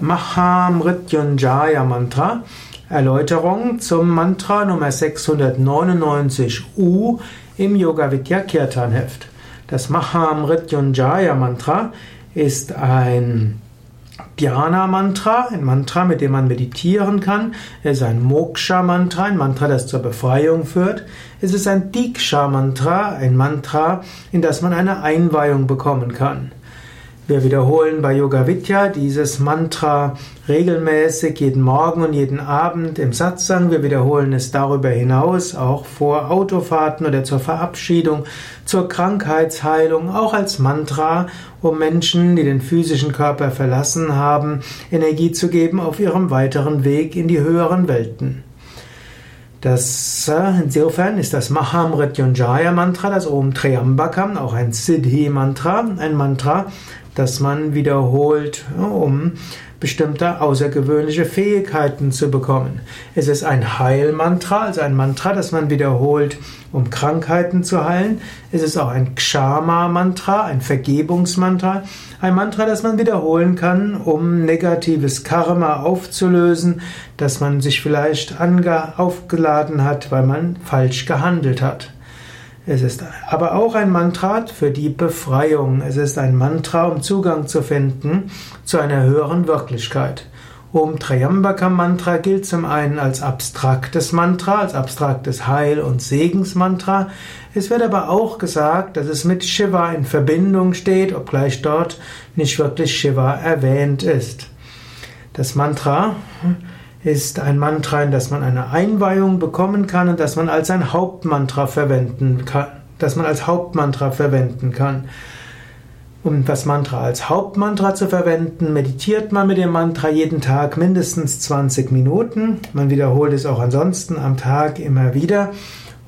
Mahamrityunjaya Mantra. Erläuterung zum Mantra Nummer 699u im Yoga Vidya Kirtan Heft. Das Mahamrityunjaya Mantra ist ein Dhyana Mantra, ein Mantra, mit dem man meditieren kann. Es ist ein Moksha Mantra, ein Mantra, das zur Befreiung führt. Es ist ein Diksha Mantra, ein Mantra, in das man eine Einweihung bekommen kann. Wir wiederholen bei Yoga Vidya dieses Mantra regelmäßig jeden Morgen und jeden Abend im Satsang. Wir wiederholen es darüber hinaus auch vor Autofahrten oder zur Verabschiedung, zur Krankheitsheilung, auch als Mantra, um Menschen, die den physischen Körper verlassen haben, Energie zu geben auf ihrem weiteren Weg in die höheren Welten. Das, äh, insofern ist das Mahamrityunjaya Mantra, das Om Triambakam, auch ein Siddhi Mantra, ein Mantra, das man wiederholt, um bestimmte außergewöhnliche Fähigkeiten zu bekommen. Es ist ein Heilmantra, also ein Mantra, das man wiederholt, um Krankheiten zu heilen. Es ist auch ein Kshama-Mantra, ein Vergebungsmantra, ein Mantra, das man wiederholen kann, um negatives Karma aufzulösen, das man sich vielleicht aufgeladen hat, weil man falsch gehandelt hat. Es ist aber auch ein Mantra für die Befreiung. Es ist ein Mantra, um Zugang zu finden zu einer höheren Wirklichkeit. Om Triambaka Mantra gilt zum einen als abstraktes Mantra, als abstraktes Heil- und Segensmantra. Es wird aber auch gesagt, dass es mit Shiva in Verbindung steht, obgleich dort nicht wirklich Shiva erwähnt ist. Das Mantra ist ein Mantra, in das man eine Einweihung bekommen kann und das man als ein Hauptmantra verwenden kann, das man als Hauptmantra verwenden kann. Um das Mantra als Hauptmantra zu verwenden, meditiert man mit dem Mantra jeden Tag mindestens 20 Minuten. Man wiederholt es auch ansonsten am Tag immer wieder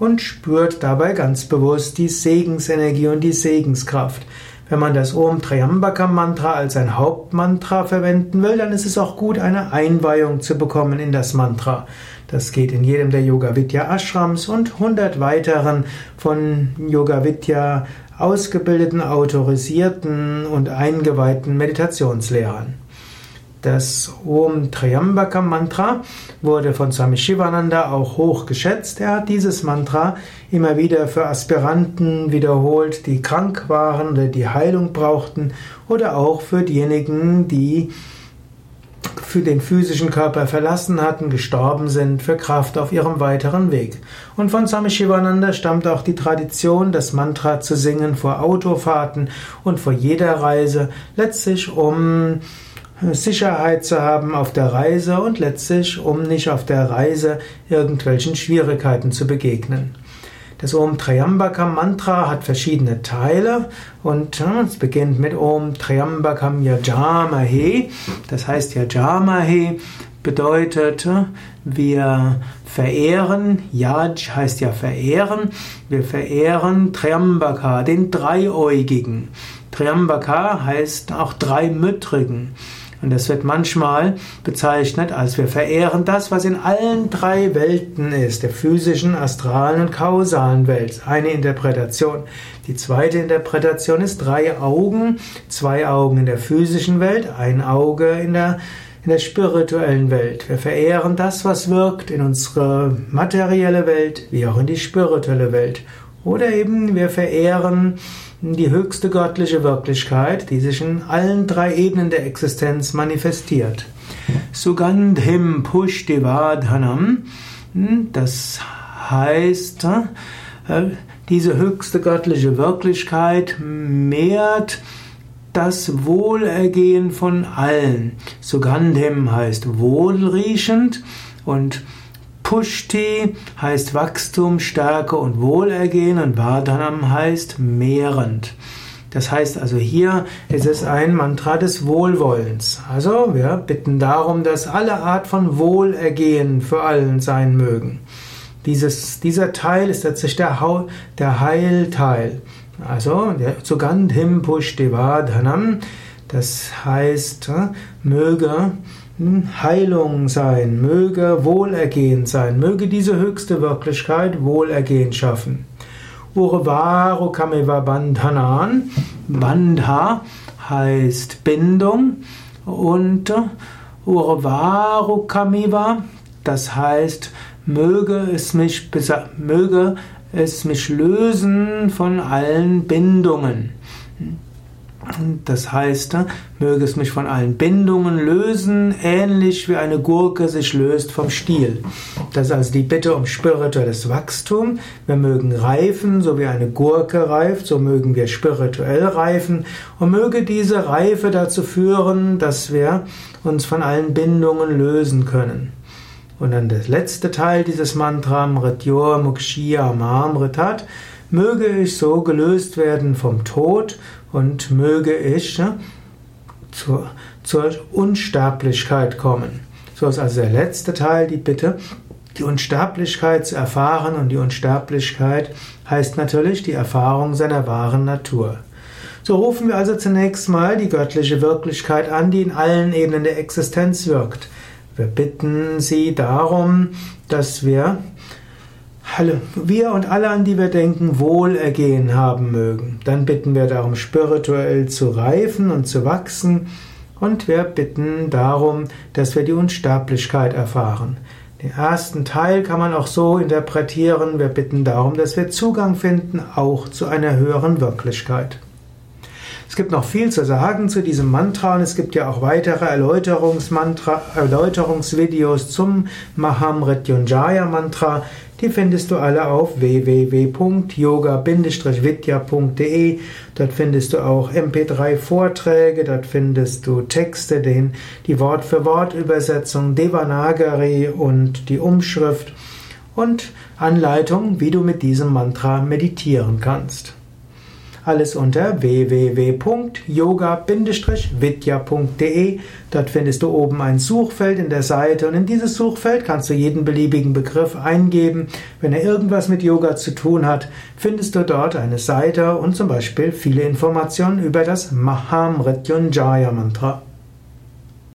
und spürt dabei ganz bewusst die Segensenergie und die Segenskraft. Wenn man das Om Triambaka Mantra als ein Hauptmantra verwenden will, dann ist es auch gut, eine Einweihung zu bekommen in das Mantra. Das geht in jedem der Yoga Vidya Ashrams und 100 weiteren von Yoga Vidya ausgebildeten, autorisierten und eingeweihten Meditationslehrern. Das Om Triambaka Mantra wurde von Swami Shivananda auch hoch geschätzt. Er hat dieses Mantra immer wieder für Aspiranten wiederholt, die krank waren oder die Heilung brauchten oder auch für diejenigen, die für den physischen Körper verlassen hatten, gestorben sind, für Kraft auf ihrem weiteren Weg. Und von Swami Shivananda stammt auch die Tradition, das Mantra zu singen vor Autofahrten und vor jeder Reise, letztlich um Sicherheit zu haben auf der Reise und letztlich, um nicht auf der Reise irgendwelchen Schwierigkeiten zu begegnen. Das Om Triambakam Mantra hat verschiedene Teile und es beginnt mit Om Triambakam Yajamahe. Das heißt Yajamahe bedeutet, wir verehren, Yaj heißt ja verehren, wir verehren Triambaka, den Dreiäugigen. Triambaka heißt auch Dreimüttrigen. Und das wird manchmal bezeichnet als wir verehren das, was in allen drei Welten ist, der physischen, astralen und kausalen Welt. Eine Interpretation. Die zweite Interpretation ist drei Augen, zwei Augen in der physischen Welt, ein Auge in der in der spirituellen Welt. Wir verehren das, was wirkt in unsere materielle Welt, wie auch in die spirituelle Welt. Oder eben wir verehren die höchste göttliche Wirklichkeit, die sich in allen drei Ebenen der Existenz manifestiert. Sugandhim Pushtivadhanam, hm, das heißt, äh, diese höchste göttliche Wirklichkeit mehrt das Wohlergehen von allen. Sugandhim heißt wohlriechend und Pushti heißt Wachstum, Stärke und Wohlergehen und Vardhanam heißt mehrend. Das heißt also hier ist es ein Mantra des Wohlwollens. Also wir bitten darum, dass alle Art von Wohlergehen für allen sein mögen. Dieses, dieser Teil ist letztlich der, der Heilteil. Also der Sugandhim Pushtivadhanam, das heißt, möge Heilung sein, möge Wohlergehen sein, möge diese höchste Wirklichkeit Wohlergehen schaffen. Urvaru Kameva Bandhanan. Bandha heißt Bindung und Urvaru Kamiva, das heißt, möge es mich, möge es mich lösen von allen Bindungen. Das heißt, möge es mich von allen Bindungen lösen, ähnlich wie eine Gurke sich löst vom Stiel. Das ist also die Bitte um spirituelles Wachstum. Wir mögen reifen, so wie eine Gurke reift, so mögen wir spirituell reifen. Und möge diese Reife dazu führen, dass wir uns von allen Bindungen lösen können. Und dann der letzte Teil dieses Mantra, Mrityor Mukshya Mamritat, möge ich so gelöst werden vom Tod und möge ich ne, zur, zur Unsterblichkeit kommen. So ist also der letzte Teil die Bitte, die Unsterblichkeit zu erfahren und die Unsterblichkeit heißt natürlich die Erfahrung seiner wahren Natur. So rufen wir also zunächst mal die göttliche Wirklichkeit an, die in allen Ebenen der Existenz wirkt. Wir bitten sie darum, dass wir alle, wir und alle, an die wir denken, Wohlergehen haben mögen. Dann bitten wir darum, spirituell zu reifen und zu wachsen. Und wir bitten darum, dass wir die Unsterblichkeit erfahren. Den ersten Teil kann man auch so interpretieren. Wir bitten darum, dass wir Zugang finden, auch zu einer höheren Wirklichkeit. Es gibt noch viel zu sagen zu diesem Mantra und es gibt ja auch weitere Erläuterungsvideos zum Mahamrityunjaya Mantra. Die findest du alle auf www.yoga-vidya.de. Dort findest du auch MP3-Vorträge, dort findest du Texte, die Wort-für-Wort-Übersetzung, Devanagari und die Umschrift und Anleitung, wie du mit diesem Mantra meditieren kannst. Alles unter www.yoga-vidya.de. Dort findest du oben ein Suchfeld in der Seite und in dieses Suchfeld kannst du jeden beliebigen Begriff eingeben. Wenn er irgendwas mit Yoga zu tun hat, findest du dort eine Seite und zum Beispiel viele Informationen über das Mahamrityunjaya Mantra.